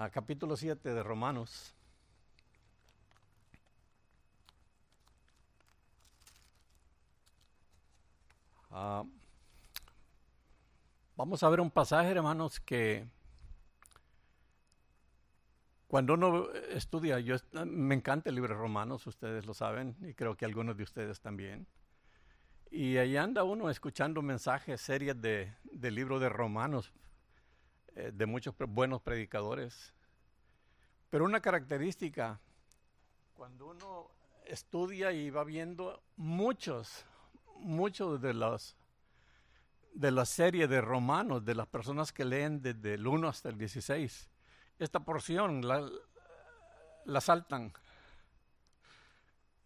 a capítulo 7 de Romanos. Ah, vamos a ver un pasaje, hermanos, que cuando uno estudia, yo me encanta el libro de Romanos, ustedes lo saben, y creo que algunos de ustedes también. Y ahí anda uno escuchando mensajes, series de, del libro de Romanos, eh, de muchos buenos predicadores. Pero una característica, cuando uno estudia y va viendo muchos, muchos de los de la serie de Romanos, de las personas que leen desde el 1 hasta el 16, esta porción la, saltan.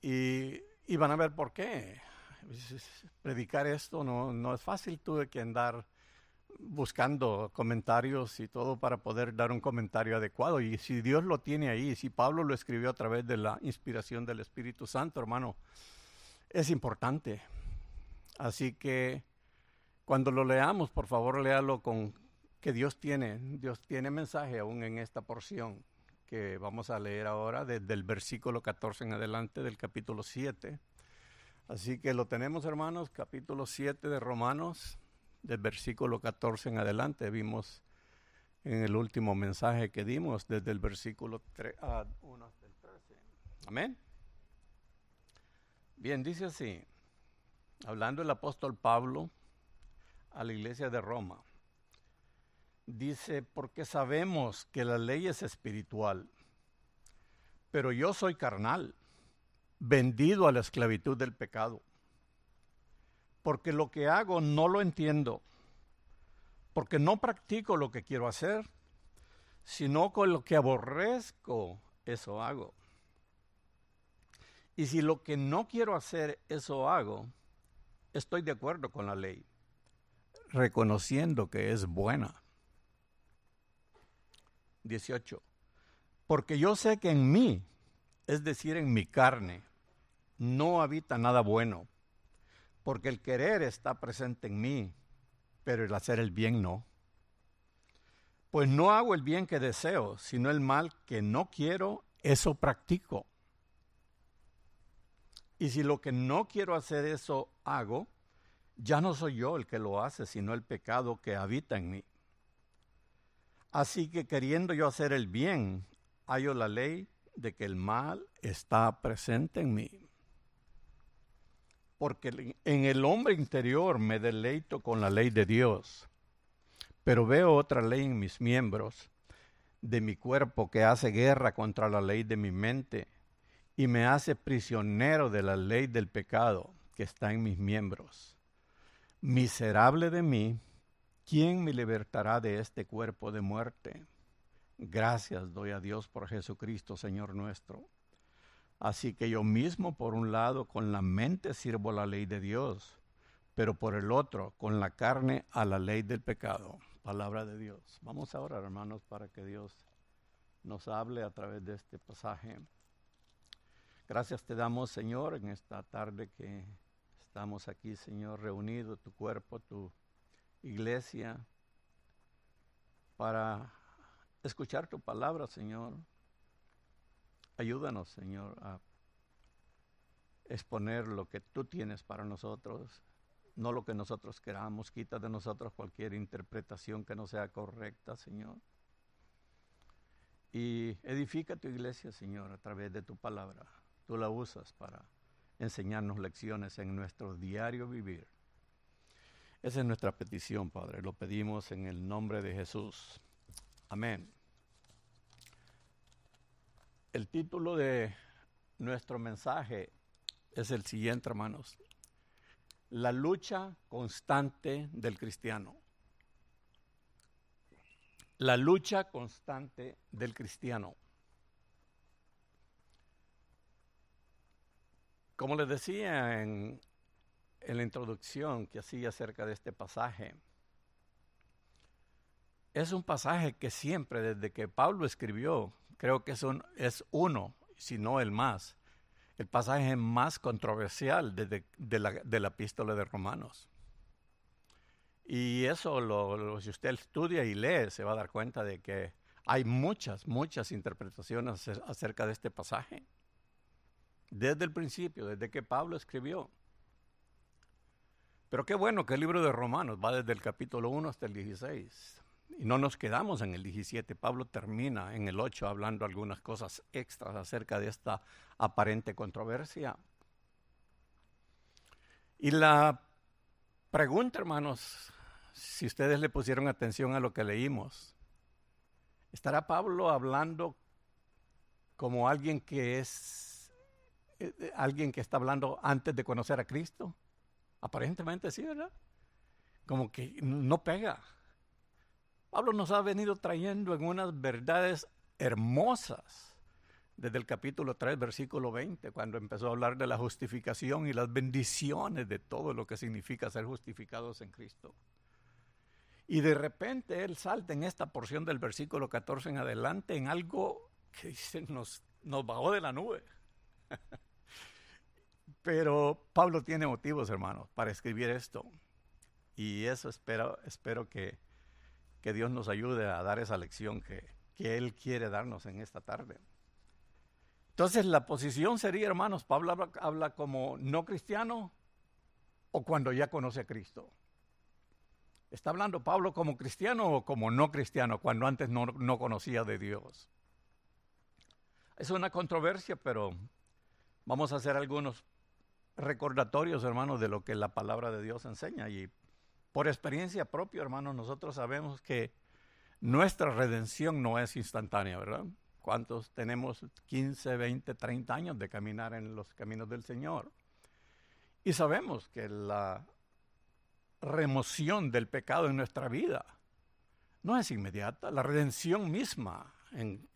Y, y, van a ver por qué. Predicar esto no, no es fácil, tuve que andar buscando comentarios y todo para poder dar un comentario adecuado. Y si Dios lo tiene ahí, si Pablo lo escribió a través de la inspiración del Espíritu Santo, hermano, es importante. Así que cuando lo leamos, por favor, léalo con que Dios tiene. Dios tiene mensaje aún en esta porción que vamos a leer ahora desde el versículo 14 en adelante del capítulo 7. Así que lo tenemos, hermanos, capítulo 7 de Romanos del versículo 14 en adelante. Vimos en el último mensaje que dimos desde el versículo 3, 1 hasta el 13. Amén. Bien, dice así, hablando el apóstol Pablo a la iglesia de Roma, dice, porque sabemos que la ley es espiritual, pero yo soy carnal, vendido a la esclavitud del pecado porque lo que hago no lo entiendo, porque no practico lo que quiero hacer, sino con lo que aborrezco, eso hago. Y si lo que no quiero hacer, eso hago, estoy de acuerdo con la ley, reconociendo que es buena. 18. Porque yo sé que en mí, es decir, en mi carne, no habita nada bueno porque el querer está presente en mí, pero el hacer el bien no. Pues no hago el bien que deseo, sino el mal que no quiero, eso practico. Y si lo que no quiero hacer eso hago, ya no soy yo el que lo hace, sino el pecado que habita en mí. Así que queriendo yo hacer el bien, hallo la ley de que el mal está presente en mí porque en el hombre interior me deleito con la ley de Dios, pero veo otra ley en mis miembros de mi cuerpo que hace guerra contra la ley de mi mente y me hace prisionero de la ley del pecado que está en mis miembros. Miserable de mí, ¿quién me libertará de este cuerpo de muerte? Gracias doy a Dios por Jesucristo, Señor nuestro Así que yo mismo, por un lado, con la mente sirvo la ley de Dios, pero por el otro, con la carne, a la ley del pecado. Palabra de Dios. Vamos ahora, hermanos, para que Dios nos hable a través de este pasaje. Gracias te damos, Señor, en esta tarde que estamos aquí, Señor, reunidos, tu cuerpo, tu iglesia, para escuchar tu palabra, Señor Ayúdanos, Señor, a exponer lo que tú tienes para nosotros, no lo que nosotros queramos. Quita de nosotros cualquier interpretación que no sea correcta, Señor. Y edifica tu iglesia, Señor, a través de tu palabra. Tú la usas para enseñarnos lecciones en nuestro diario vivir. Esa es nuestra petición, Padre. Lo pedimos en el nombre de Jesús. Amén. El título de nuestro mensaje es el siguiente, hermanos. La lucha constante del cristiano. La lucha constante del cristiano. Como les decía en, la introducción que hacía acerca de este pasaje, es un pasaje que siempre, desde que Pablo escribió, creo que es, uno, si no el más, el pasaje más controversial de, la, de la epístola de Romanos. Y eso, si usted estudia y lee, se va a dar cuenta de que Hay muchas, muchas interpretaciones acerca de este pasaje. Desde el principio, desde que Pablo escribió. Pero qué bueno que el libro de Romanos va desde el capítulo 1 hasta el 16. Y no nos quedamos en el 17. Pablo termina en el 8 hablando algunas cosas extras acerca de esta aparente controversia. Y la pregunta, hermanos, si ustedes le pusieron atención a lo que leímos, ¿estará Pablo hablando como alguien que es eh, eh, alguien que está hablando antes de conocer a Cristo? Aparentemente sí, ¿verdad? Como que no pega. Pablo nos ha venido trayendo en unas verdades hermosas desde el capítulo 3, versículo 20, cuando empezó a hablar de la justificación y las bendiciones de todo lo que significa ser justificados en Cristo. Y de repente él salta en esta porción del versículo 14 en adelante en algo que dice nos, nos bajó de la nube. Pero Pablo tiene motivos, hermanos, para escribir esto. Y eso espero, espero que, que Dios nos ayude a dar esa lección que, que Él quiere darnos en esta tarde. Entonces la posición sería, hermanos, Pablo habla, como no cristiano o cuando ya conoce a Cristo. ¿Está hablando Pablo como cristiano o como no cristiano cuando antes no, no conocía de Dios? Es una controversia, pero vamos a hacer algunos recordatorios, hermanos, de lo que la palabra de Dios enseña. Y por experiencia propia, hermanos, nosotros sabemos que nuestra redención no es instantánea, ¿verdad? ¿Cuántos tenemos 15, 20, 30 años de caminar en los caminos del Señor? Y sabemos que la remoción del pecado en nuestra vida no es inmediata. La redención misma,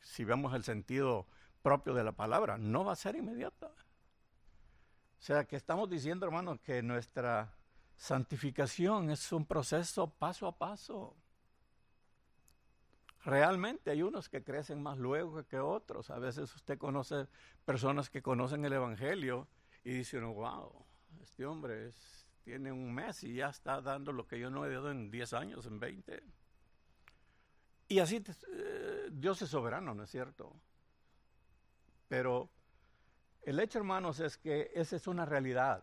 si vemos el sentido propio de la palabra, no va a ser inmediata. O sea, que estamos diciendo, hermanos, que nuestra Santificación es un proceso paso a paso. Realmente hay unos que crecen más luego que otros. A veces usted conoce personas que conocen el Evangelio y dicen, wow, este hombre tiene un mes y ya está dando lo que yo no he dado en 10 años, en 20. Y así eh, Dios es soberano, ¿no es cierto? Pero el hecho, hermanos, es que esa es una realidad.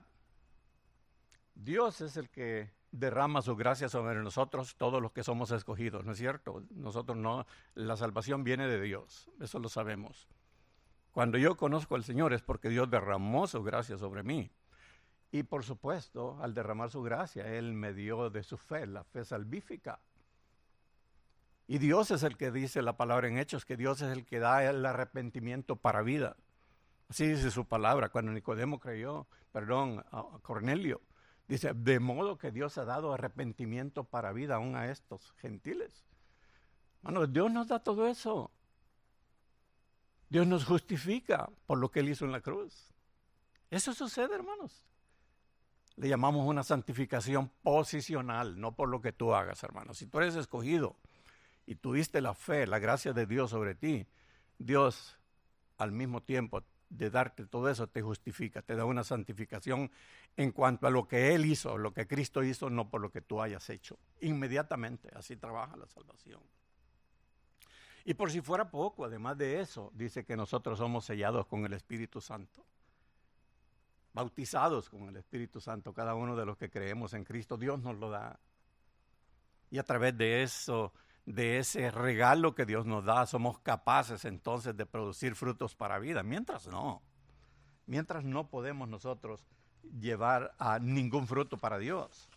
Dios es el que derrama su gracia sobre nosotros, todos los que somos escogidos, ¿no es cierto? Nosotros no, la salvación viene de Dios, eso lo sabemos. Cuando yo conozco al Señor es porque Dios derramó su gracia sobre mí. Y por supuesto, al derramar su gracia, Él me dio de su fe, la fe salvífica. Y Dios es el que dice la palabra en Hechos, que Dios es el que da el arrepentimiento para vida. Así dice su palabra. Cuando Nicodemo creyó, perdón, a Cornelio, Dice, de modo que Dios ha dado arrepentimiento para vida aún a estos gentiles. Bueno, Dios nos da todo eso. Dios nos justifica por lo que Él hizo en la cruz. Eso sucede, hermanos. Le llamamos una santificación posicional, no por lo que tú hagas, hermanos. Si tú eres escogido y tuviste la fe, la gracia de Dios sobre ti, Dios al mismo tiempo de darte todo eso te justifica, te da una santificación en cuanto a lo que Él hizo, lo que Cristo hizo, no por lo que tú hayas hecho. Inmediatamente, así trabaja la salvación. Y por si fuera poco, además de eso, dice que nosotros somos sellados con el Espíritu Santo, bautizados con el Espíritu Santo, cada uno de los que creemos en Cristo, Dios nos lo da. Y a través de eso de ese regalo que Dios nos da, somos capaces entonces de producir frutos para vida. Mientras no, mientras no podemos nosotros llevar a ningún fruto para Dios.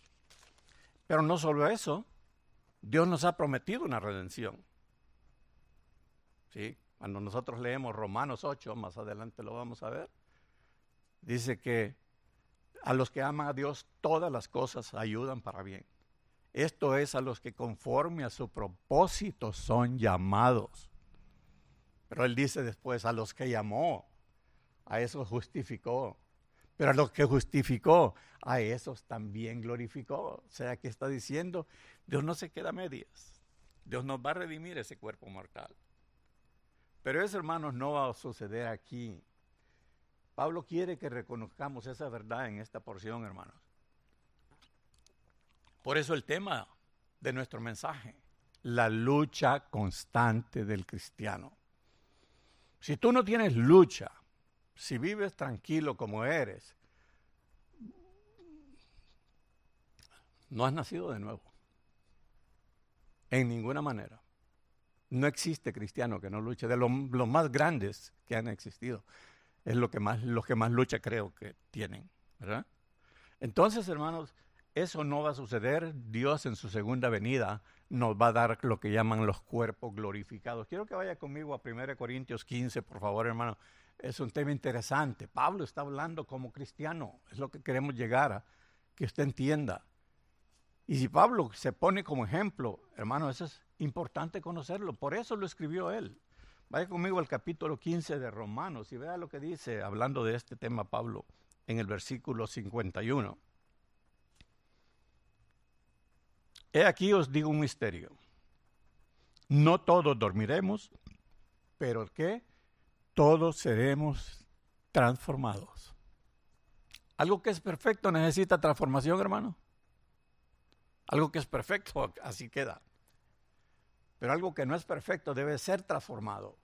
Pero no solo eso, Dios nos ha prometido una redención. ¿Sí? Cuando nosotros leemos Romanos 8, más adelante lo vamos a ver, dice que a los que aman a Dios todas las cosas ayudan para bien. Esto es a los que conforme a su propósito son llamados. Pero él dice después, a los que llamó, a esos justificó. Pero a los que justificó, a esos también glorificó. O sea, que está diciendo, Dios no se queda a medias. Dios nos va a redimir ese cuerpo mortal. Pero eso, hermanos, no va a suceder aquí. Pablo quiere que reconozcamos esa verdad en esta porción, hermanos. Por eso el tema de nuestro mensaje, la lucha constante del cristiano. Si tú no tienes lucha, si vives tranquilo como eres, no has nacido de nuevo. En ninguna manera. No existe cristiano que no luche. De los, más grandes que han existido, es lo que más, los que más lucha creo que tienen. Entonces, hermanos, eso no va a suceder. Dios en su segunda venida nos va a dar lo que llaman los cuerpos glorificados. Quiero que vaya conmigo a 1 Corintios 15, por favor, hermano. Es un tema interesante. Pablo está hablando como cristiano. Es lo que queremos llegar a, que usted entienda. Y si Pablo se pone como ejemplo, hermano, eso es importante conocerlo. Por eso lo escribió él. Vaya conmigo al capítulo 15 de Romanos y vea lo que dice, hablando de este tema Pablo, en el versículo 51. He aquí os digo un misterio. No todos dormiremos, pero ¿qué? Todos seremos transformados. Algo que es perfecto necesita transformación, hermano. Algo que es perfecto, así queda. Pero algo que no es perfecto debe ser transformado.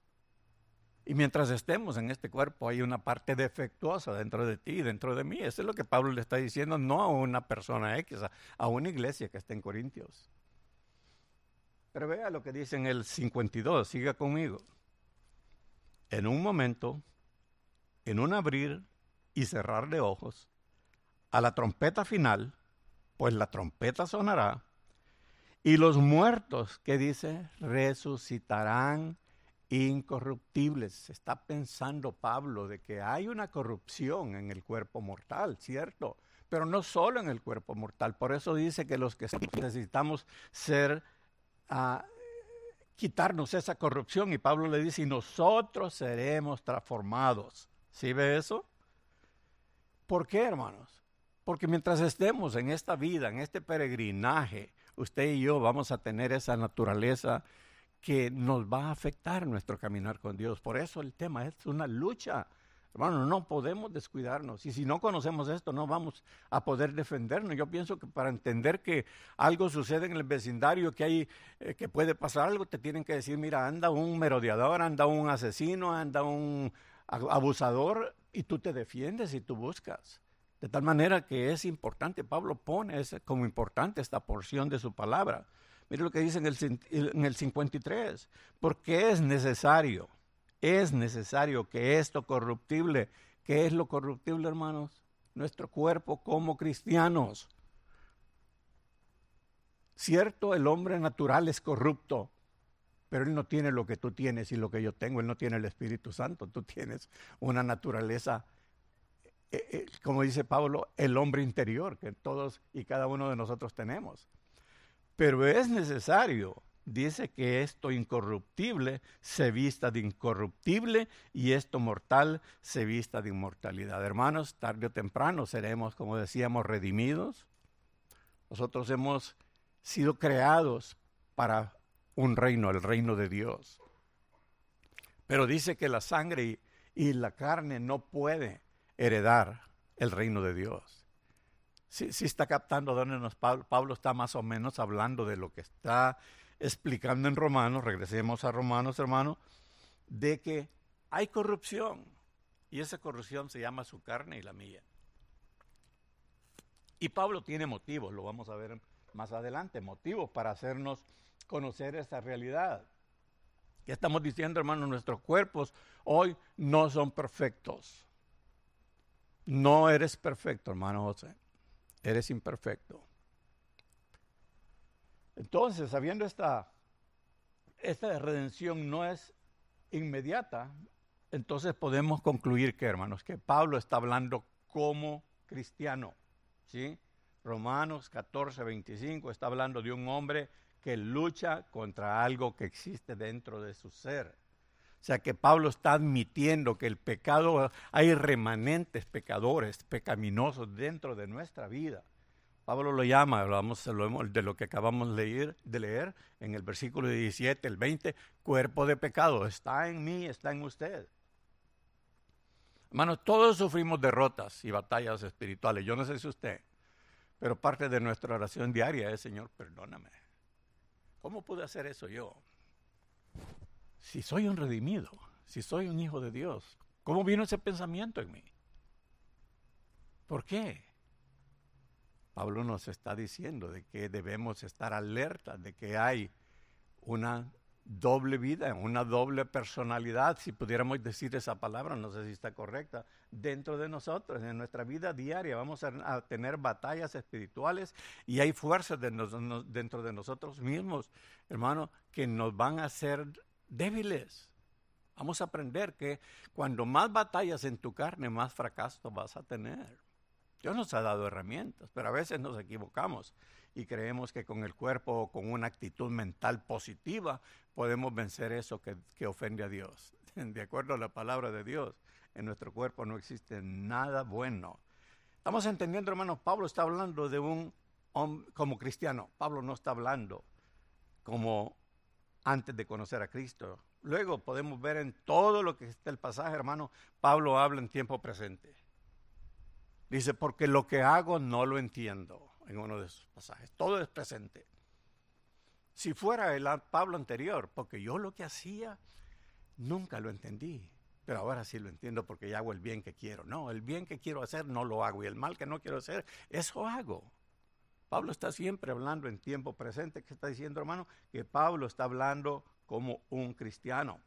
Y mientras estemos en este cuerpo hay una parte defectuosa dentro de ti, dentro de mí. Eso es lo que Pablo le está diciendo, no a una persona X, a una iglesia que está en Corintios. Pero vea lo que dice en el 52, siga conmigo. En un momento, en un abrir y cerrar de ojos, a la trompeta final, pues la trompeta sonará, y los muertos, que dice, resucitarán incorruptibles. Está pensando Pablo de que hay una corrupción en el cuerpo mortal, ¿cierto? Pero no solo en el cuerpo mortal. Por eso dice que los que necesitamos ser, uh, quitarnos esa corrupción. Y Pablo le dice, y nosotros seremos transformados. ¿Sí ve eso? ¿Por qué, hermanos? Porque mientras estemos en esta vida, en este peregrinaje, usted y yo vamos a tener esa naturaleza que nos va a afectar nuestro caminar con Dios. Por eso el tema es una lucha. Hermano, no podemos descuidarnos. Y si no conocemos esto, no vamos a poder defendernos. Yo pienso que para entender que algo sucede en el vecindario, que hay, eh, que puede pasar algo, te tienen que decir, mira, anda un merodeador, anda un asesino, anda un abusador, y tú te defiendes y tú buscas. De tal manera que es importante, Pablo pone como importante esta porción de su palabra. Mire lo que dice en el, en el 53. Porque es necesario, es necesario que esto corruptible, ¿qué es lo corruptible, hermanos? Nuestro cuerpo como cristianos. Cierto, el hombre natural es corrupto, pero él no tiene lo que tú tienes y lo que yo tengo. Él no tiene el Espíritu Santo. Tú tienes una naturaleza, eh, eh, como dice Pablo, el hombre interior que todos y cada uno de nosotros tenemos. Pero es necesario, dice que esto incorruptible se vista de incorruptible y esto mortal se vista de inmortalidad. Hermanos, tarde o temprano seremos, como decíamos, redimidos. Nosotros hemos sido creados para un reino, el reino de Dios. Pero dice que la sangre y, la carne no puede heredar el reino de Dios sí, está captando dónde nos Pablo, Pablo está más o menos hablando de lo que está explicando en Romanos, regresemos a Romanos, hermano, de que hay corrupción y esa corrupción se llama su carne y la mía. Y Pablo tiene motivos, lo vamos a ver más adelante, motivos para hacernos conocer esa realidad. ¿Qué estamos diciendo, hermano? Nuestros cuerpos hoy no son perfectos. No eres perfecto, hermano José eres imperfecto. Entonces, sabiendo esta, esta redención no es inmediata, entonces podemos concluir que, hermanos, que Pablo está hablando como cristiano. ¿sí? Romanos 14, 25 está hablando de un hombre que lucha contra algo que existe dentro de su ser. O sea que Pablo está admitiendo que el pecado, hay remanentes pecadores, pecaminosos dentro de nuestra vida. Pablo lo llama, hablamos de lo que acabamos de leer, de leer en el versículo 17, el 20, cuerpo de pecado, está en mí, está en usted. Hermanos, todos sufrimos derrotas y batallas espirituales. Yo no sé si usted, pero parte de nuestra oración diaria es, Señor, perdóname. ¿cómo pude hacer eso yo? Si soy un redimido, si soy un hijo de Dios, ¿cómo vino ese pensamiento en mí? ¿Por qué? Pablo nos está diciendo de que debemos estar alerta, de que hay una doble vida, una doble personalidad, si pudiéramos decir esa palabra, no sé si está correcta, dentro de nosotros, en nuestra vida diaria. Vamos a, tener batallas espirituales y hay fuerzas dentro de nosotros mismos, hermano, que nos van a hacer débiles. Vamos a aprender que cuando más batallas en tu carne, más fracaso vas a tener. Dios nos ha dado herramientas, pero a veces nos equivocamos y creemos que con el cuerpo, con una actitud mental positiva, podemos vencer eso que, que ofende a Dios. De acuerdo a la palabra de Dios, en nuestro cuerpo no existe nada bueno. Estamos entendiendo, hermanos, Pablo está hablando de un hombre como cristiano. Pablo no está hablando como antes de conocer a Cristo. Luego podemos ver en todo lo que está el pasaje, hermano, Pablo habla en tiempo presente. Dice, porque lo que hago no lo entiendo en uno de sus pasajes. Todo es presente. Si fuera el Pablo anterior, porque yo lo que hacía nunca lo entendí, pero ahora sí lo entiendo porque ya hago el bien que quiero. No, el bien que quiero hacer no lo hago y el mal que no quiero hacer, eso hago. Pablo está siempre hablando en tiempo presente. ¿Qué está diciendo, hermano? Que Pablo está hablando como un cristiano.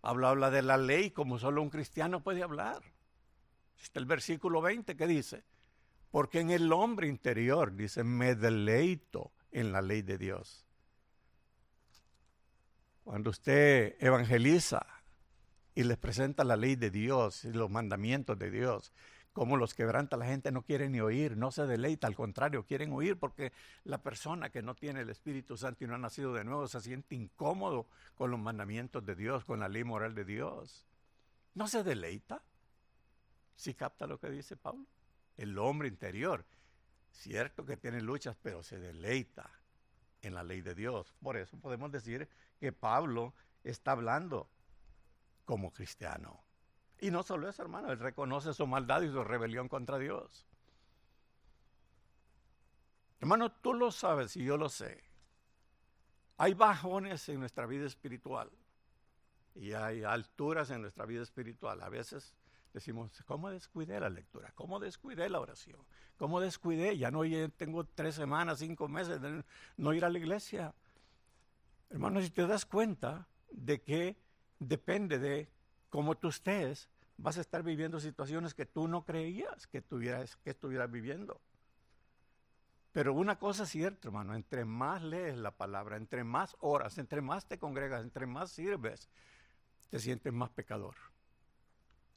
Pablo habla de la ley como solo un cristiano puede hablar. Está el versículo 20 que dice, porque en el hombre interior, dice, me deleito en la ley de Dios. Cuando usted evangeliza y les presenta la ley de Dios y los mandamientos de Dios, como los quebranta la gente no quiere ni oír, no se deleita, al contrario, quieren oír porque la persona que no tiene el Espíritu Santo y no ha nacido de nuevo se siente incómodo con los mandamientos de Dios, con la ley moral de Dios. No se deleita. ¿Sí capta lo que dice Pablo? El hombre interior, cierto que tiene luchas, pero se deleita en la ley de Dios. Por eso podemos decir que Pablo está hablando como cristiano. Y no solo eso, hermano, él reconoce su maldad y su rebelión contra Dios. Hermano, tú lo sabes y yo lo sé. Hay bajones en nuestra vida espiritual y hay alturas en nuestra vida espiritual. A veces decimos, ¿cómo descuidé la lectura? ¿Cómo descuidé la oración? ¿Cómo descuidé? Ya no tengo tres semanas, cinco meses de no ir a la iglesia. Hermano, si te das cuenta de que depende de cómo tú estés, vas a estar viviendo situaciones que tú no creías que, que estuvieras viviendo. Pero una cosa es cierta, hermano, entre más lees la palabra, entre más horas, entre más te congregas, entre más sirves, te sientes más pecador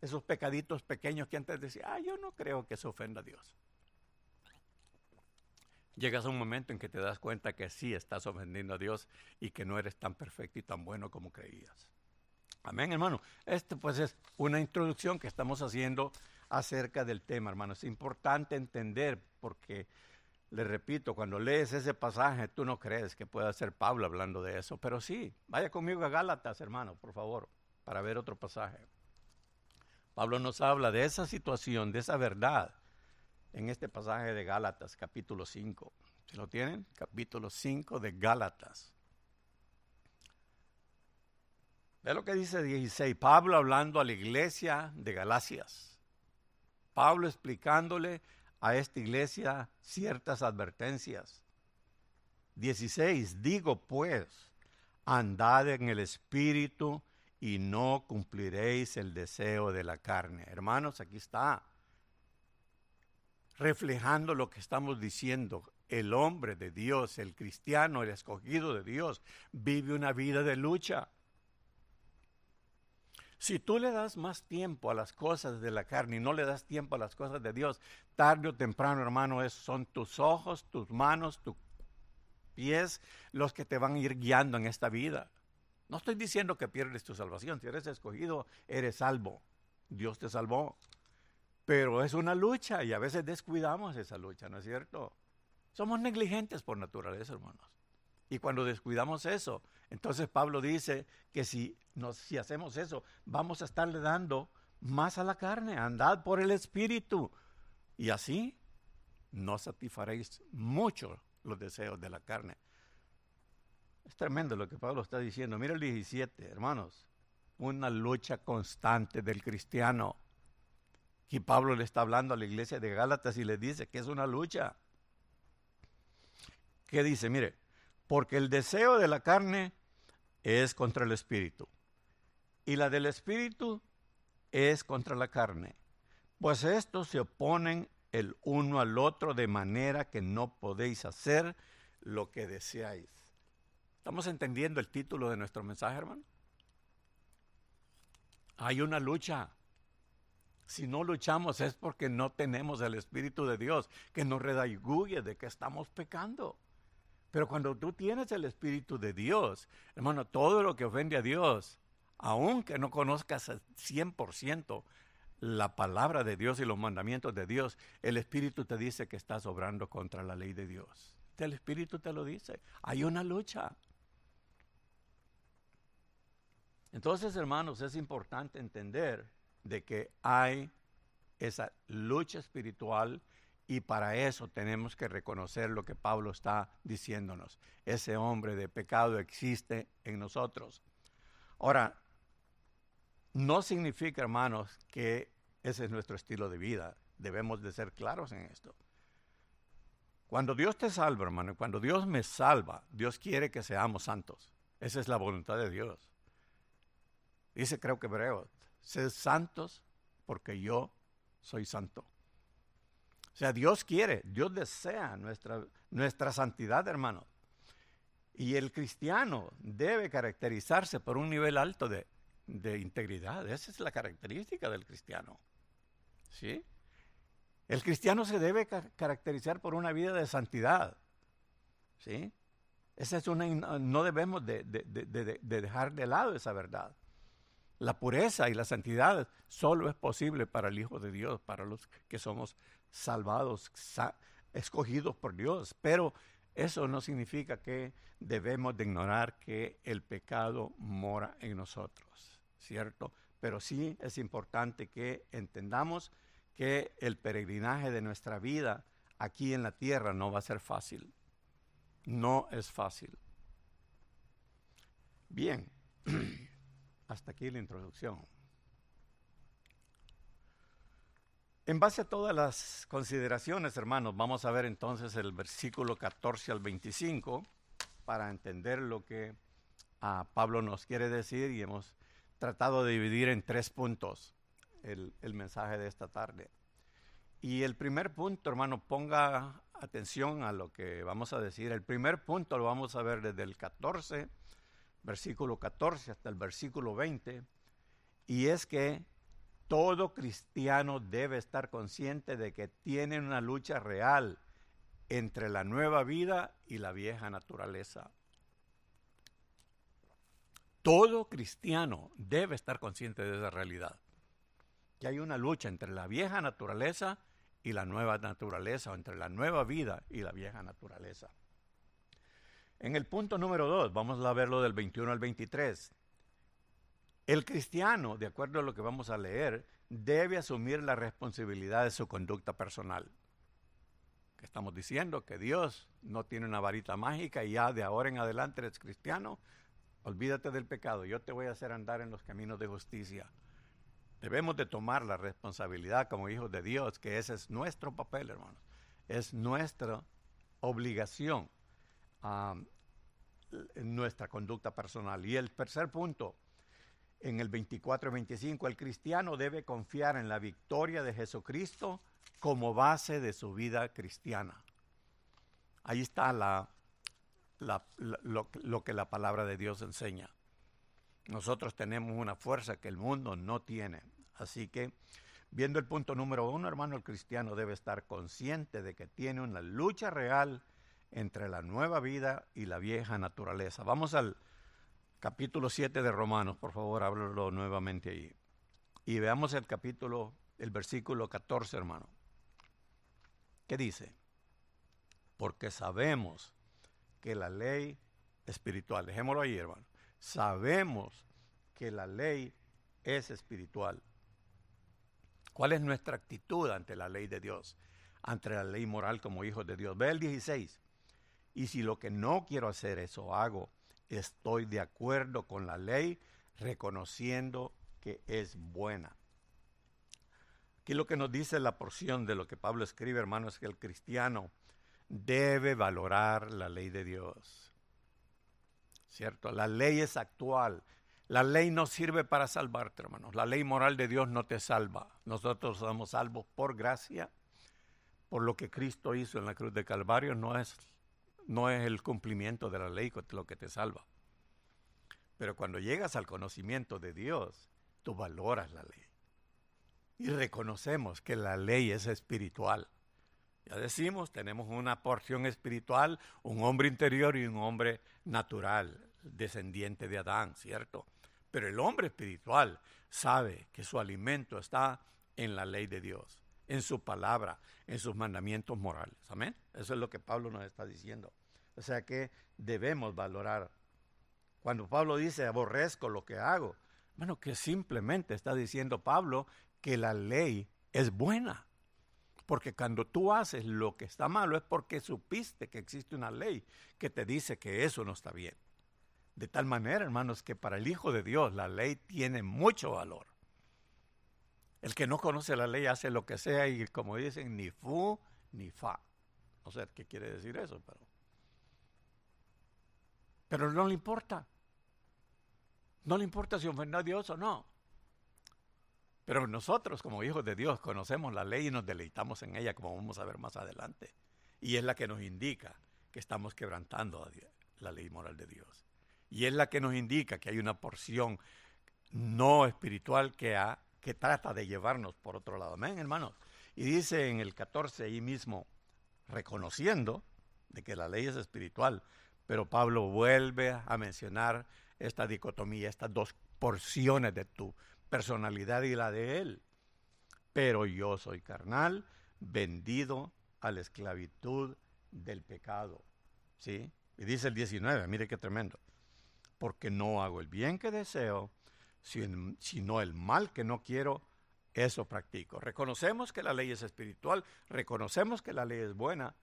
esos pecaditos pequeños que antes decía, ah, yo no creo que se ofenda a Dios. Llegas a un momento en que te das cuenta que sí estás ofendiendo a Dios y que no eres tan perfecto y tan bueno como creías. Amén, hermano. Este pues es una introducción que estamos haciendo acerca del tema, hermano. Es importante entender porque, le repito, cuando lees ese pasaje, tú no crees que pueda ser Pablo hablando de eso, pero sí, vaya conmigo a Gálatas, hermano, por favor, para ver otro pasaje. Pablo nos habla de esa situación, de esa verdad, en este pasaje de Gálatas, capítulo 5. ¿Se lo tienen? Capítulo 5 de Gálatas. Ve lo que dice 16. Pablo hablando a la iglesia de Galacias. Pablo explicándole a esta iglesia ciertas advertencias. 16. Digo pues, andad en el espíritu y no cumpliréis el deseo de la carne. Hermanos, aquí está, reflejando lo que estamos diciendo. El hombre de Dios, el cristiano, el escogido de Dios, vive una vida de lucha. Si tú le das más tiempo a las cosas de la carne y no le das tiempo a las cosas de Dios, tarde o temprano, hermano, es, son tus ojos, tus manos, tus pies los que te van a ir guiando en esta vida. No estoy diciendo que pierdes tu salvación. Si eres escogido, eres salvo. Dios te salvó. Pero es una lucha y a veces descuidamos esa lucha, ¿no es cierto? Somos negligentes por naturaleza, hermanos. Y cuando descuidamos eso, entonces Pablo dice que si, hacemos eso, vamos a estarle dando más a la carne. Andad por el Espíritu. Y así no satisfaréis mucho los deseos de la carne. Es tremendo lo que Pablo está diciendo. Mira el 17, hermanos. Una lucha constante del cristiano. Y Pablo le está hablando a la iglesia de Gálatas y le dice que es una lucha. ¿Qué dice? Mire, porque el deseo de la carne es contra el espíritu y la del espíritu es contra la carne. Pues estos se oponen el uno al otro de manera que no podéis hacer lo que deseáis. ¿Estamos entendiendo el título de nuestro mensaje, hermano? Hay una lucha. Si no luchamos es porque no tenemos el Espíritu de Dios que nos redaiguye de que estamos pecando. Pero cuando tú tienes el Espíritu de Dios, hermano, todo lo que ofende a Dios, aunque no conozcas al 100% la palabra de Dios y los mandamientos de Dios, el Espíritu te dice que estás obrando contra la ley de Dios. El Espíritu te lo dice. Hay una lucha. Entonces, hermanos, es importante entender de que hay esa lucha espiritual y para eso tenemos que reconocer lo que Pablo está diciéndonos. Ese hombre de pecado existe en nosotros. Ahora, no significa, hermanos, que ese es nuestro estilo de vida. Debemos de ser claros en esto. Cuando Dios te salva, hermano, cuando Dios me salva, Dios quiere que seamos santos. Esa es la voluntad de Dios. Dice, creo que hebreo, sed santos porque yo soy santo. O sea, Dios quiere, Dios desea nuestra, nuestra santidad, hermano. Y el cristiano debe caracterizarse por un nivel alto de, de integridad. Esa es la característica del cristiano. ¿Sí? El cristiano se debe caracterizar por una vida de santidad. ¿Sí? Esa es una, no debemos de, de, dejar de lado esa verdad. La pureza y la santidad solo es posible para el Hijo de Dios, para los que somos salvados, escogidos por Dios. Pero eso no significa que debemos de ignorar que el pecado mora en nosotros, ¿cierto? Pero sí es importante que entendamos que el peregrinaje de nuestra vida aquí en la tierra no va a ser fácil. No es fácil. Bien, hasta aquí la introducción. En base a todas las consideraciones, hermanos, vamos a ver entonces el versículo 14 al 25 para entender lo que ah, Pablo nos quiere decir y hemos tratado de dividir en tres puntos el, el mensaje de esta tarde. Y el primer punto, hermano, ponga atención a lo que vamos a decir. El primer punto lo vamos a ver desde el 14, versículo 14 hasta el versículo 20, y es que todo cristiano debe estar consciente de que tiene una lucha real entre la nueva vida y la vieja naturaleza. Todo cristiano debe estar consciente de esa realidad. Que hay una lucha entre la vieja naturaleza y la nueva naturaleza, o entre la nueva vida y la vieja naturaleza. En el punto número 2, vamos a verlo del 21 al 23. El cristiano, de acuerdo a lo que vamos a leer, debe asumir la responsabilidad de su conducta personal. estamos diciendo que Dios no tiene una varita mágica y ya de ahora en adelante eres cristiano, olvídate del pecado, yo te voy a hacer andar en los caminos de justicia. Debemos de tomar la responsabilidad como hijos de Dios, que ese es nuestro papel, hermanos. Es nuestra obligación, en nuestra conducta personal. Y el tercer punto, en el 24 y 25, el cristiano debe confiar en la victoria de Jesucristo como base de su vida cristiana. Ahí está lo, que la palabra de Dios enseña. Nosotros tenemos una fuerza que el mundo no tiene. Así que, viendo el punto número uno, hermano, el cristiano debe estar consciente de que tiene una lucha real entre la nueva vida y la vieja naturaleza. Vamos al capítulo 7 de Romanos, por favor, háblalo nuevamente ahí. Y veamos el capítulo, el versículo 14, hermano. ¿Qué dice? Porque sabemos que la ley espiritual, dejémoslo ahí, hermano. Sabemos que la ley es espiritual. ¿Cuál es nuestra actitud ante la ley de Dios? Ante la ley moral como hijos de Dios. Ve el 16. Y si lo que no quiero hacer, eso hago, estoy de acuerdo con la ley, reconociendo que es buena. Aquí lo que nos dice la porción de lo que Pablo escribe, hermano, es que el cristiano debe valorar la ley de Dios. ¿Cierto? La ley es actual. La ley no sirve para salvarte, hermanos. La ley moral de Dios no te salva. Nosotros somos salvos por gracia, por lo que Cristo hizo en la cruz de Calvario. No es, no es el cumplimiento de la ley lo que te salva. Pero cuando llegas al conocimiento de Dios, tú valoras la ley. Y reconocemos que la ley es espiritual. Ya decimos, tenemos una porción espiritual, un hombre interior y un hombre natural, descendiente de Adán, ¿cierto? Pero el hombre espiritual sabe que su alimento está en la ley de Dios, en su palabra, en sus mandamientos morales. Amén. Eso es lo que Pablo nos está diciendo. O sea que debemos valorar. Cuando Pablo dice aborrezco lo que hago, bueno, que simplemente está diciendo Pablo que la ley es buena. Porque cuando tú haces lo que está malo es porque supiste que existe una ley que te dice que eso no está bien. De tal manera, hermanos, que para el Hijo de Dios la ley tiene mucho valor. El que no conoce la ley hace lo que sea y como dicen, ni fu ni fa. No sé qué quiere decir eso, pero... Pero no le importa. No le importa si ofende a Dios o no. Pero nosotros como hijos de Dios conocemos la ley y nos deleitamos en ella, como vamos a ver más adelante. Y es la que nos indica que estamos quebrantando la ley moral de Dios. Y es la que nos indica que hay una porción no espiritual que, que trata de llevarnos por otro lado. Amén, hermanos. Y dice en el 14 ahí mismo, reconociendo de que la ley es espiritual, pero Pablo vuelve a mencionar esta dicotomía, estas dos porciones de tu personalidad y la de él. Pero yo soy carnal, vendido a la esclavitud del pecado. ¿Sí? Y dice el 19, mire qué tremendo. Porque no hago el bien que deseo, sino el mal que no quiero, eso practico. Reconocemos que la ley es espiritual, reconocemos que la ley es buena,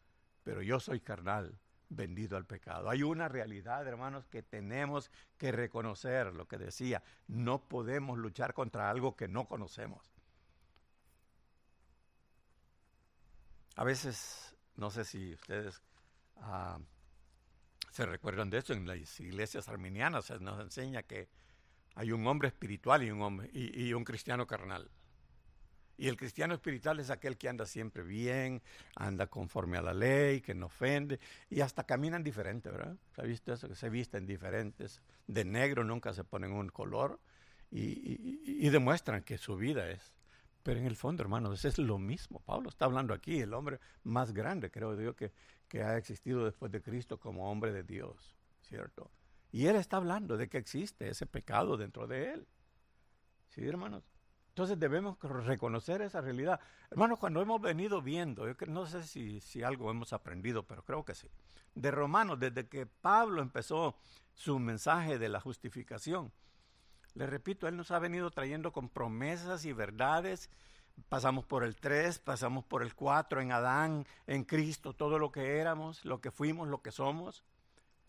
pero yo soy carnal, vendido al pecado. Hay una realidad, hermanos, que tenemos que reconocer, lo que decía, no podemos luchar contra algo que no conocemos. A veces, no sé si ustedes ah, se recuerdan de eso, en las iglesias arminianas se nos enseña que hay un hombre espiritual y un, hombre, y un cristiano carnal. Y el cristiano espiritual es aquel que anda siempre bien, anda conforme a la ley, que no ofende, y hasta caminan diferente, ¿verdad? ¿Se ha visto eso? Que se visten diferentes, de negro nunca se ponen un color, y, demuestran que su vida es. Pero en el fondo, hermanos, es lo mismo. Pablo está hablando aquí, el hombre más grande, creo yo, que, que ha existido después de Cristo como hombre de Dios, ¿cierto? Y él está hablando de que existe ese pecado dentro de él. ¿Sí, hermanos? Entonces debemos reconocer esa realidad. Hermanos, cuando hemos venido viendo, yo no sé si, si algo hemos aprendido, pero creo que sí, de Romanos, desde que Pablo empezó su mensaje de la justificación, le repito, Él nos ha venido trayendo con promesas y verdades. Pasamos por el 3, pasamos por el 4 en Adán, en Cristo, todo lo que éramos, lo que fuimos, lo que somos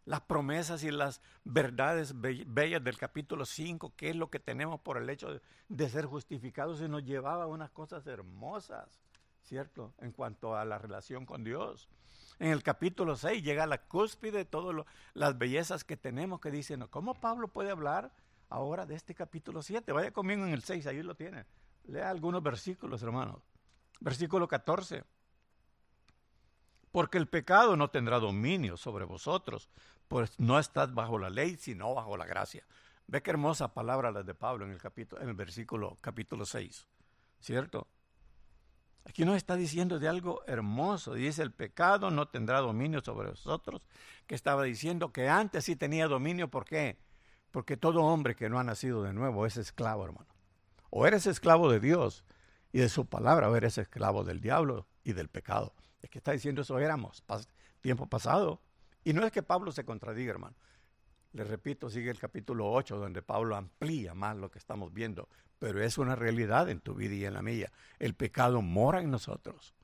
las promesas y las verdades bellas del capítulo 5, qué es lo que tenemos por el hecho de, ser justificados, y nos llevaba a unas cosas hermosas, ¿cierto? En cuanto a la relación con Dios. En el capítulo 6 llega la cúspide de todas las bellezas que tenemos que dicen, ¿cómo Pablo puede hablar ahora de este capítulo 7? Vaya conmigo en el 6, ahí lo tiene. Lea algunos versículos, hermanos. Versículo 14 porque el pecado no tendrá dominio sobre vosotros, pues no estás bajo la ley, sino bajo la gracia. Ve qué hermosa palabra la de Pablo en el capítulo, en el versículo capítulo 6, ¿cierto? Aquí nos está diciendo de algo hermoso. Dice, el pecado no tendrá dominio sobre vosotros, que estaba diciendo que antes sí tenía dominio. ¿Por qué? Porque todo hombre que no ha nacido de nuevo es esclavo, hermano. O eres esclavo de Dios y de su palabra, o eres esclavo del diablo y del pecado. Es que está diciendo eso éramos, tiempo pasado. Y no es que Pablo se contradiga, hermano. Le repito, sigue el capítulo 8, donde Pablo amplía más lo que estamos viendo, pero es una realidad en tu vida y en la mía. El pecado mora en nosotros.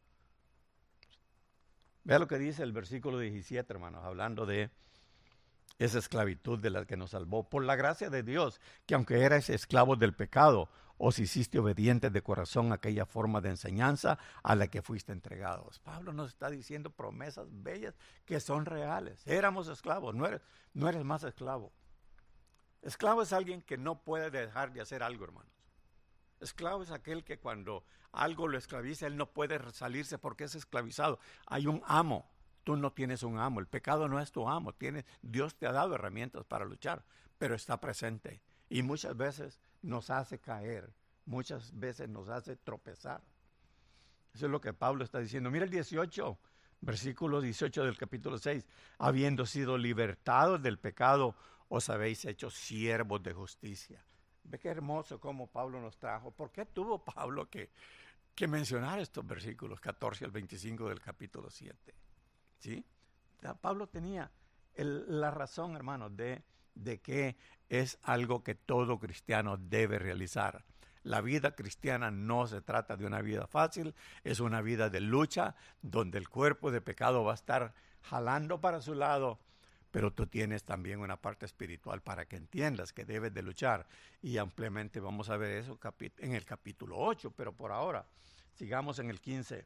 Vea lo que dice el versículo 17, hermanos, hablando de esa esclavitud de la que nos salvó por la gracia de Dios, que aunque eras esclavo del pecado, os hiciste obedientes de corazón a aquella forma de enseñanza a la que fuiste entregados. Pablo nos está diciendo promesas bellas que son reales. Éramos esclavos, no eres, no eres más esclavo. Esclavo es alguien que no puede dejar de hacer algo, hermanos. Esclavo es aquel que cuando algo lo esclaviza, él no puede salirse porque es esclavizado. Hay un amo, tú no tienes un amo, el pecado no es tu amo, Dios te ha dado herramientas para luchar, pero está presente y muchas veces nos hace caer, muchas veces nos hace tropezar. Eso es lo que Pablo está diciendo. Mira el 18, versículo 18 del capítulo 6, habiendo sido libertados del pecado, os habéis hecho siervos de justicia. Ve qué hermoso cómo Pablo nos trajo. ¿Por qué tuvo Pablo que, que mencionar estos versículos 14 al 25 del capítulo 7? ¿Sí? Pablo tenía la razón, hermanos, de, de que es algo que todo cristiano debe realizar. La vida cristiana no se trata de una vida fácil, es una vida de lucha donde el cuerpo de pecado va a estar jalando para su lado, pero tú tienes también una parte espiritual para que entiendas que debes de luchar. Y ampliamente vamos a ver eso en el capítulo 8, pero por ahora sigamos en el 15,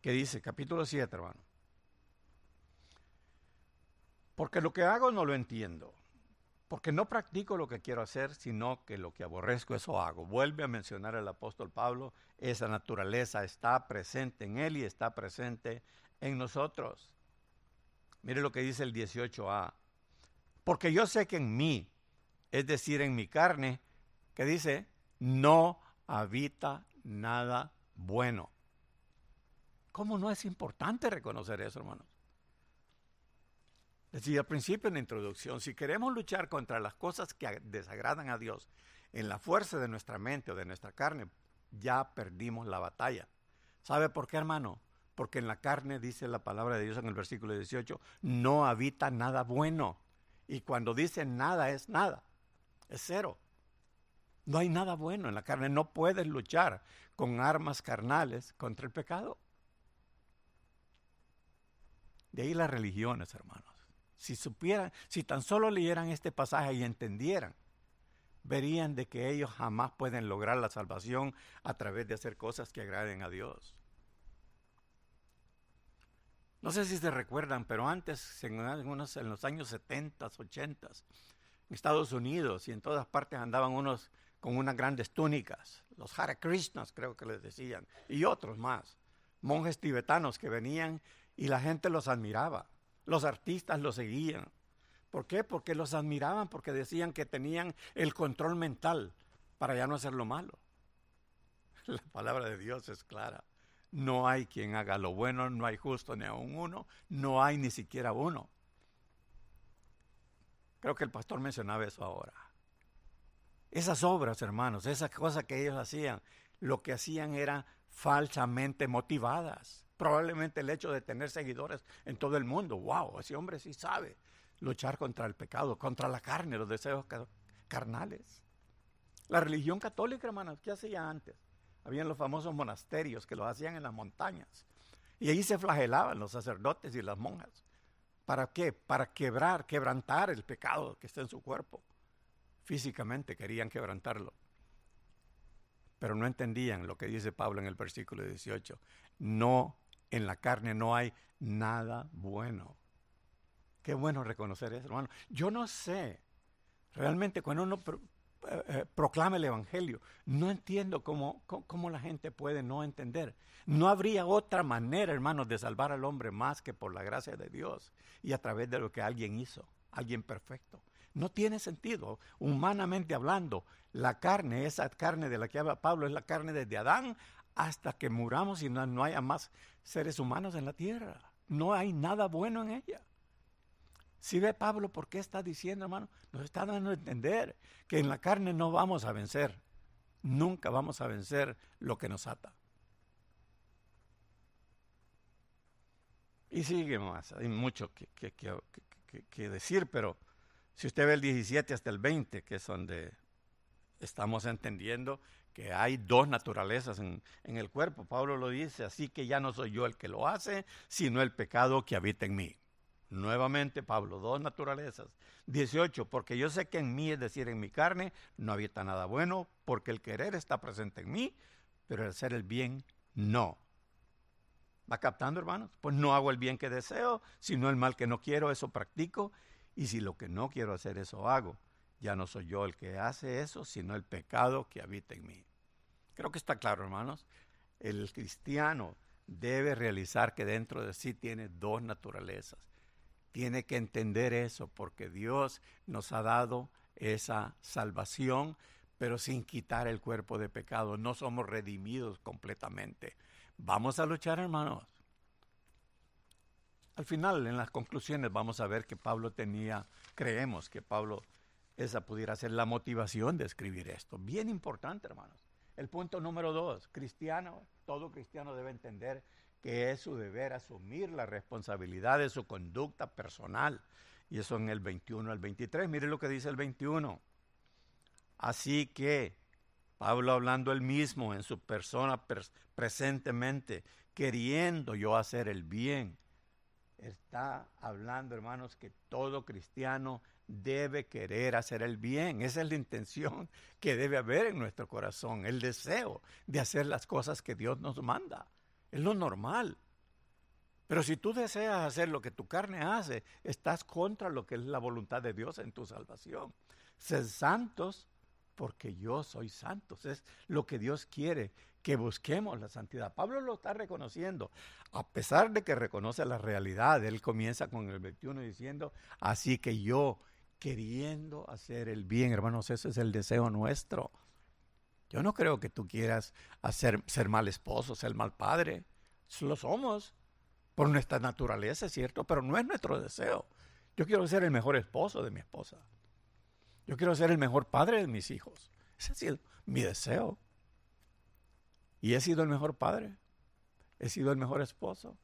que dice, capítulo 7, hermano. Porque lo que hago no lo entiendo. Porque no practico lo que quiero hacer, sino que lo que aborrezco, eso hago. Vuelve a mencionar el apóstol Pablo, esa naturaleza está presente en él y está presente en nosotros. Mire lo que dice el 18a. Porque yo sé que en mí, es decir, en mi carne, que dice, no habita nada bueno. ¿Cómo no es importante reconocer eso, hermanos? Decía al principio en la introducción, si queremos luchar contra las cosas que desagradan a Dios en la fuerza de nuestra mente o de nuestra carne, ya perdimos la batalla. ¿Sabe por qué, hermano? Porque en la carne, dice la palabra de Dios en el versículo 18, no habita nada bueno. Y cuando dice nada es nada, es cero. No hay nada bueno en la carne. No puedes luchar con armas carnales contra el pecado. De ahí las religiones, hermanos. Si supieran, si tan solo leyeran este pasaje y entendieran, verían de que ellos jamás pueden lograr la salvación a través de hacer cosas que agraden a Dios. No sé si se recuerdan, pero antes, en, en los años 70, 80, en Estados Unidos y en todas partes andaban unos con unas grandes túnicas, los Hare Krishnas creo que les decían, y otros más, monjes tibetanos que venían y la gente los admiraba. Los artistas los seguían. ¿Por qué? Porque los admiraban, porque decían que tenían el control mental para ya no hacer lo malo. La palabra de Dios es clara. No hay quien haga lo bueno, no hay justo ni aún uno, no hay ni siquiera uno. Creo que el pastor mencionaba eso ahora. Esas obras, hermanos, esas cosas que ellos hacían, lo que hacían era falsamente motivadas. Probablemente el hecho de tener seguidores en todo el mundo. ¡Wow! Ese hombre sí sabe luchar contra el pecado, contra la carne, los deseos carnales. La religión católica, hermanos, ¿qué hacía antes? Habían los famosos monasterios que los hacían en las montañas. Y ahí se flagelaban los sacerdotes y las monjas. ¿Para qué? Para quebrar, quebrantar el pecado que está en su cuerpo. Físicamente querían quebrantarlo pero no entendían lo que dice Pablo en el versículo 18. No en la carne no hay nada bueno. Qué bueno reconocer eso, hermano. Yo no sé, realmente cuando uno eh, eh, proclama el Evangelio, no entiendo cómo, cómo, la gente puede no entender. No habría otra manera, hermanos, de salvar al hombre más que por la gracia de Dios y a través de lo que alguien hizo, alguien perfecto. No tiene sentido, humanamente hablando. La carne, esa carne de la que habla Pablo, es la carne desde Adán hasta que muramos y no, haya más seres humanos en la tierra. No hay nada bueno en ella. Si ve Pablo por qué está diciendo, hermano, nos está dando a entender que en la carne no vamos a vencer. Nunca vamos a vencer lo que nos ata. Y sigue más, hay mucho que, que, decir, pero si usted ve el 17 hasta el 20, que es donde estamos entendiendo que hay dos naturalezas en, el cuerpo. Pablo lo dice, así que ya no soy yo el que lo hace, sino el pecado que habita en mí. Nuevamente Pablo, dos naturalezas. 18, porque yo sé que en mí, es decir, en mi carne, no habita nada bueno, porque el querer está presente en mí, pero el hacer el bien no. ¿Va captando, hermanos? Pues no hago el bien que deseo, sino el mal que no quiero, eso practico, y si lo que no quiero hacer, eso hago. Ya no soy yo el que hace eso, sino el pecado que habita en mí. Creo que está claro, hermanos. El cristiano debe realizar que dentro de sí tiene dos naturalezas tiene que entender eso porque Dios nos ha dado esa salvación, pero sin quitar el cuerpo de pecado. No somos redimidos completamente. Vamos a luchar, hermanos. Al final, en las conclusiones, vamos a ver que Pablo tenía, creemos que Pablo, esa pudiera ser la motivación de escribir esto. Bien importante, hermanos. El punto número dos, cristiano, todo cristiano debe entender que es su deber asumir la responsabilidad de su conducta personal. Y eso en el 21 al 23. Mire lo que dice el 21. Así que Pablo hablando él mismo en su persona presentemente, queriendo yo hacer el bien, está hablando, hermanos, que todo cristiano debe querer hacer el bien. Esa es la intención que debe haber en nuestro corazón, el deseo de hacer las cosas que Dios nos manda. Es lo normal. Pero si tú deseas hacer lo que tu carne hace, estás contra lo que es la voluntad de Dios en tu salvación. Sed santos porque yo soy santo. Es lo que Dios quiere, que busquemos la santidad. Pablo lo está reconociendo. A pesar de que reconoce la realidad, él comienza con el 21 diciendo, así que yo, queriendo hacer el bien, hermanos, ese es el deseo nuestro. Yo no creo que tú quieras hacer, ser mal esposo, ser mal padre. Lo somos por nuestra naturaleza, ¿cierto? Pero no es nuestro deseo. Yo quiero ser el mejor esposo de mi esposa. Yo quiero ser el mejor padre de mis hijos. Ese ha sido mi deseo. Y he sido el mejor padre. He sido el mejor esposo.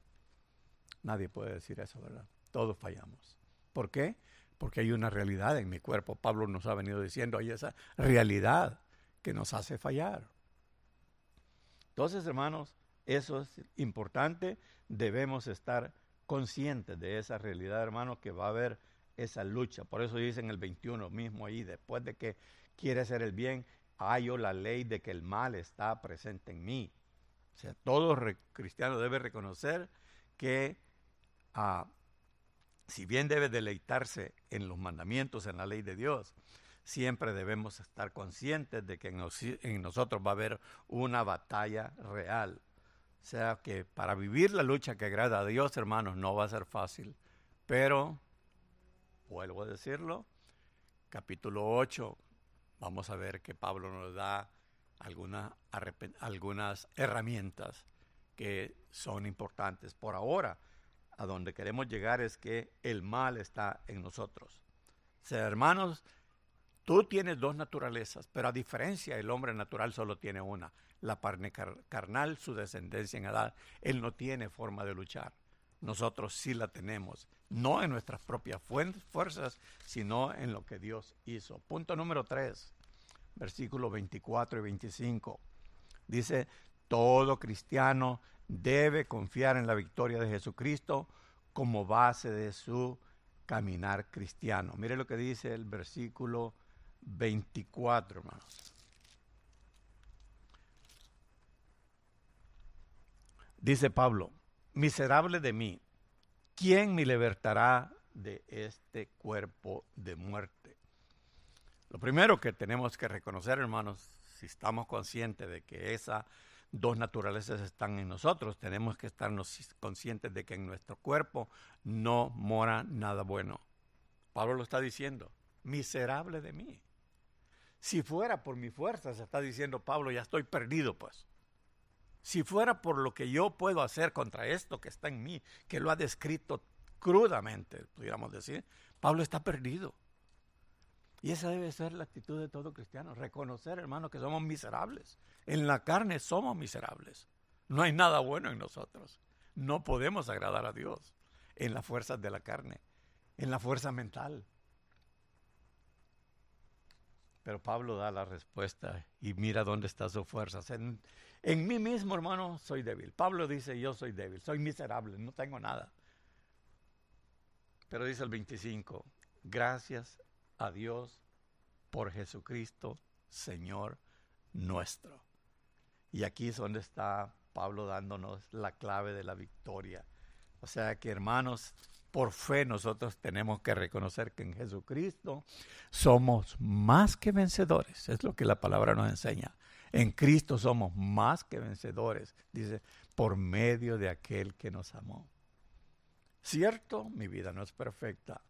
Nadie puede decir eso, ¿verdad? Todos fallamos. ¿Por qué? Porque hay una realidad en mi cuerpo. Pablo nos ha venido diciendo, hay esa realidad que nos hace fallar. Entonces, hermanos, eso es importante. Debemos estar conscientes de esa realidad, hermanos, que va a haber esa lucha. Por eso dice en el 21 mismo ahí, después de que quiere hacer el bien, hallo la ley de que el mal está presente en mí. O sea, todo cristiano debe reconocer que ah, si bien debe deleitarse en los mandamientos, en la ley de Dios, siempre debemos estar conscientes de que en, nosotros va a haber una batalla real. O sea que para vivir la lucha que agrada a Dios, hermanos, no va a ser fácil. Pero, vuelvo a decirlo, capítulo 8, vamos a ver que Pablo nos da algunas herramientas que son importantes. Por ahora, a donde queremos llegar es que el mal está en nosotros. Hermanos, Tú tienes dos naturalezas, pero a diferencia el hombre natural solo tiene una, la carne carnal, su descendencia en edad. Él no tiene forma de luchar. Nosotros sí la tenemos, no en nuestras propias fuerzas, sino en lo que Dios hizo. Punto número 3, versículos 24 y 25. Dice, todo cristiano debe confiar en la victoria de Jesucristo como base de su caminar cristiano. Mire lo que dice el versículo 24, hermanos. Dice Pablo, miserable de mí, ¿quién me libertará de este cuerpo de muerte? Lo primero que tenemos que reconocer, hermanos, si estamos conscientes de que esas dos naturalezas están en nosotros, tenemos que estarnos conscientes de que en nuestro cuerpo no mora nada bueno. Pablo lo está diciendo, miserable de mí. Si fuera por mi fuerza, se está diciendo Pablo, ya estoy perdido, pues. Si fuera por lo que yo puedo hacer contra esto que está en mí, que lo ha descrito crudamente, pudiéramos decir, Pablo está perdido. Y esa debe ser la actitud de todo cristiano, reconocer, hermano, que somos miserables. En la carne somos miserables. No hay nada bueno en nosotros. No podemos agradar a Dios en las fuerzas de la carne, en la fuerza mental, pero Pablo da la respuesta y mira dónde está su fuerza. En, en mí mismo, hermano, soy débil. Pablo dice, yo soy débil, soy miserable, no tengo nada. Pero dice el 25, gracias a Dios por Jesucristo, Señor nuestro. Y aquí es donde está Pablo dándonos la clave de la victoria. O sea que hermanos, por fe nosotros tenemos que reconocer que en Jesucristo somos más que vencedores. Es lo que la palabra nos enseña. En Cristo somos más que vencedores, dice, por medio de aquel que nos amó. Cierto, mi vida no es perfecta.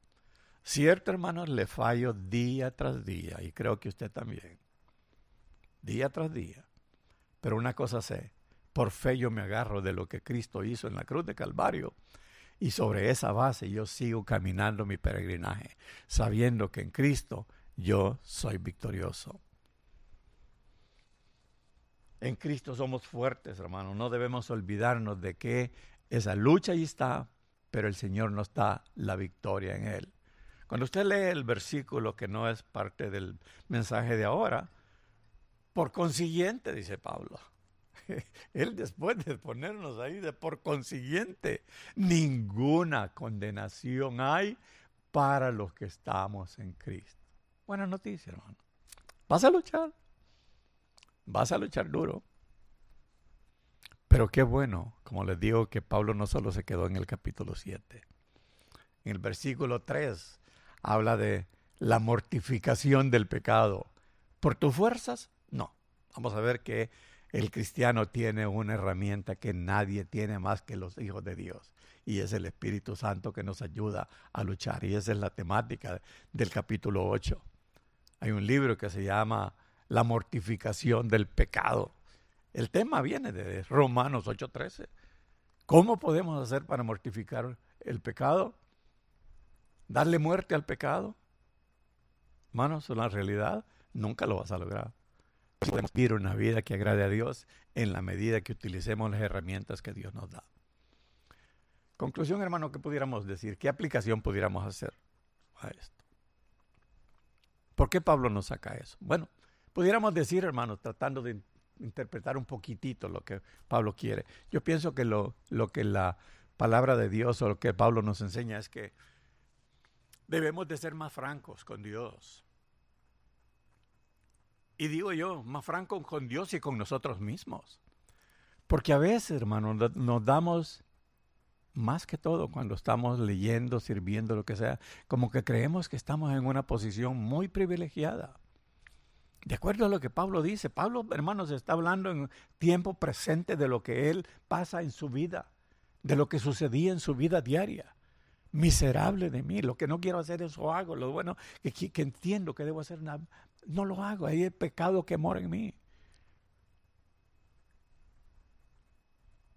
Cierto, hermanos, le fallo día tras día y creo que usted también. Día tras día. Pero una cosa sé, por fe yo me agarro de lo que Cristo hizo en la cruz de Calvario y sobre esa base yo sigo caminando mi peregrinaje, sabiendo que en Cristo yo soy victorioso. En Cristo somos fuertes, hermanos. No debemos olvidarnos de que esa lucha ahí está, pero el Señor nos da la victoria en Él. Cuando usted lee el versículo que no es parte del mensaje de ahora, por consiguiente, dice Pablo, él después de ponernos ahí, de por consiguiente, ninguna condenación hay para los que estamos en Cristo. Buena noticia, hermano. Vas a luchar. Vas a luchar duro. Pero qué bueno, como les digo, que Pablo no solo se quedó en el capítulo 7. En el versículo 3 habla de la mortificación del pecado. ¿Por tus fuerzas? No. Vamos a ver que el cristiano tiene una herramienta que nadie tiene más que los hijos de Dios. Y es el Espíritu Santo que nos ayuda a luchar. Y esa es la temática del capítulo 8. Hay un libro que se llama la mortificación del pecado. El tema viene de Romanos 8:13. ¿Cómo podemos hacer para mortificar el pecado? ¿Darle muerte al pecado? Hermanos, en la realidad nunca lo vas a lograr. Podemos vivir una vida que agrade a Dios en la medida que utilicemos las herramientas que Dios nos da. Conclusión, hermano, ¿qué pudiéramos decir? ¿Qué aplicación pudiéramos hacer a esto? ¿Por qué Pablo nos saca eso? Bueno, pudiéramos decir, hermanos, tratando de interpretar un poquitito lo que Pablo quiere. Yo pienso que lo, lo que la palabra de Dios o lo que Pablo nos enseña es que debemos de ser más francos con Dios. Y digo yo, más francos con Dios y con nosotros mismos. Porque a veces, hermanos, nos damos más que todo cuando estamos leyendo, sirviendo, lo que sea, como que creemos que estamos en una posición muy privilegiada. De acuerdo a lo que Pablo dice, Pablo, hermanos, está hablando en tiempo presente de lo que él pasa en su vida, de lo que sucedía en su vida diaria. Miserable de mí, lo que no quiero hacer eso hago, lo bueno que, entiendo que debo hacer, no lo hago, ahí el pecado que mora en mí.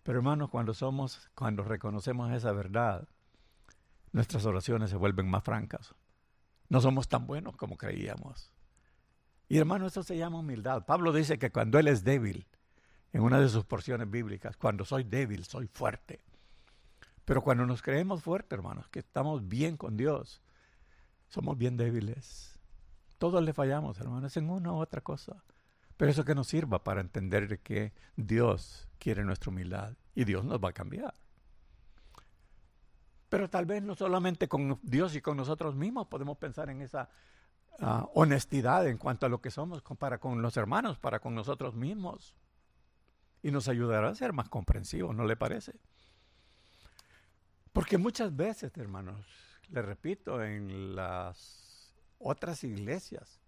Pero hermanos, cuando somos, cuando reconocemos esa verdad, nuestras oraciones se vuelven más francas. No somos tan buenos como creíamos. Y hermano, eso se llama humildad. Pablo dice que cuando él es débil, en una de sus porciones bíblicas, cuando soy débil, soy fuerte. Pero cuando nos creemos fuertes, hermanos, que estamos bien con Dios, somos bien débiles. Todos le fallamos, hermanos, en una u otra cosa. Pero eso que nos sirva para entender que Dios quiere nuestra humildad y Dios nos va a cambiar. Pero tal vez no solamente con Dios y con nosotros mismos podemos pensar en esa Ah, honestidad en cuanto a lo que somos para con los hermanos, para con nosotros mismos. Y nos ayudará a ser más comprensivos, ¿no le parece? Porque muchas veces, hermanos, le repito, en las otras iglesias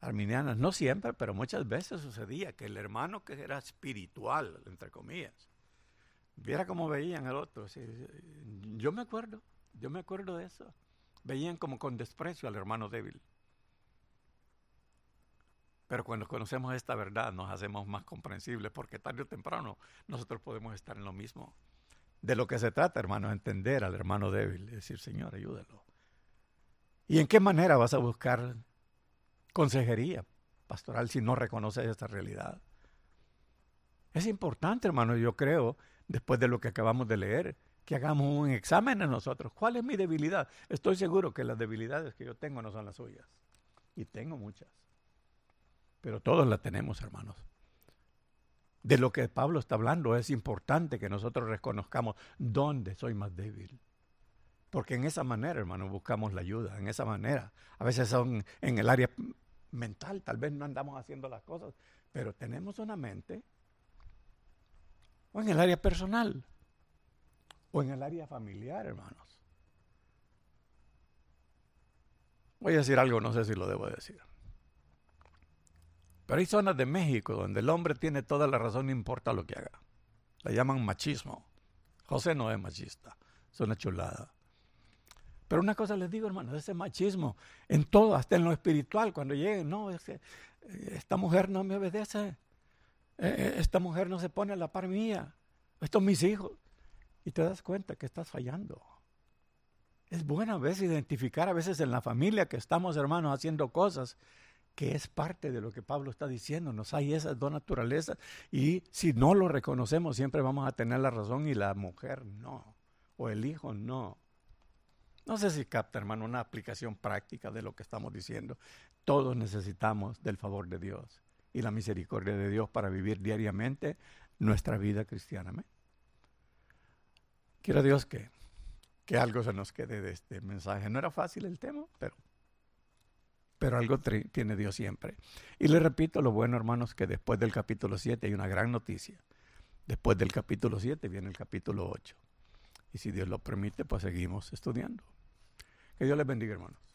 arminianas, no siempre, pero muchas veces sucedía que el hermano que era espiritual, entre comillas, viera cómo veían al otro. Yo me acuerdo, yo me acuerdo de eso veían como con desprecio al hermano débil. Pero cuando conocemos esta verdad nos hacemos más comprensibles porque tarde o temprano nosotros podemos estar en lo mismo. De lo que se trata, hermano, es entender al hermano débil y decir, Señor, ayúdalo. ¿Y en qué manera vas a buscar consejería pastoral si no reconoces esta realidad? Es importante, hermano, yo creo, después de lo que acabamos de leer, que hagamos un examen en nosotros. ¿Cuál es mi debilidad? Estoy seguro que las debilidades que yo tengo no son las suyas. Y tengo muchas. Pero todos las tenemos, hermanos. De lo que Pablo está hablando es importante que nosotros reconozcamos dónde soy más débil. Porque en esa manera, hermano, buscamos la ayuda, en esa manera. A veces son en el área mental, tal vez no andamos haciendo las cosas, pero tenemos una mente, o en el área personal, o en el área familiar, hermanos. Voy a decir algo, no sé si lo debo decir. Pero hay zonas de México donde el hombre tiene toda la razón, no importa lo que haga. La llaman machismo. José no es machista, es una chulada. Pero una cosa les digo, hermanos, ese machismo en todo, hasta en lo espiritual, cuando lleguen, no, es que eh, esta mujer no me obedece, eh, eh, esta mujer no se pone a la par mía, estos mis hijos. Y te das cuenta que estás fallando. Es bueno a veces identificar a veces en la familia que estamos, hermanos, haciendo cosas que es parte de lo que Pablo está diciendo. Nos hay esas dos naturalezas y si no lo reconocemos siempre vamos a tener la razón y la mujer no, o el hijo no. No sé si capta, hermano, una aplicación práctica de lo que estamos diciendo. Todos necesitamos del favor de Dios y la misericordia de Dios para vivir diariamente nuestra vida cristiana. Quiero Dios que, que algo se nos quede de este mensaje. No era fácil el tema, pero, pero algo tiene Dios siempre. Y le repito lo bueno, hermanos, que después del capítulo 7 hay una gran noticia. Después del capítulo 7 viene el capítulo 8. Y si Dios lo permite, pues seguimos estudiando. Que Dios les bendiga, hermanos.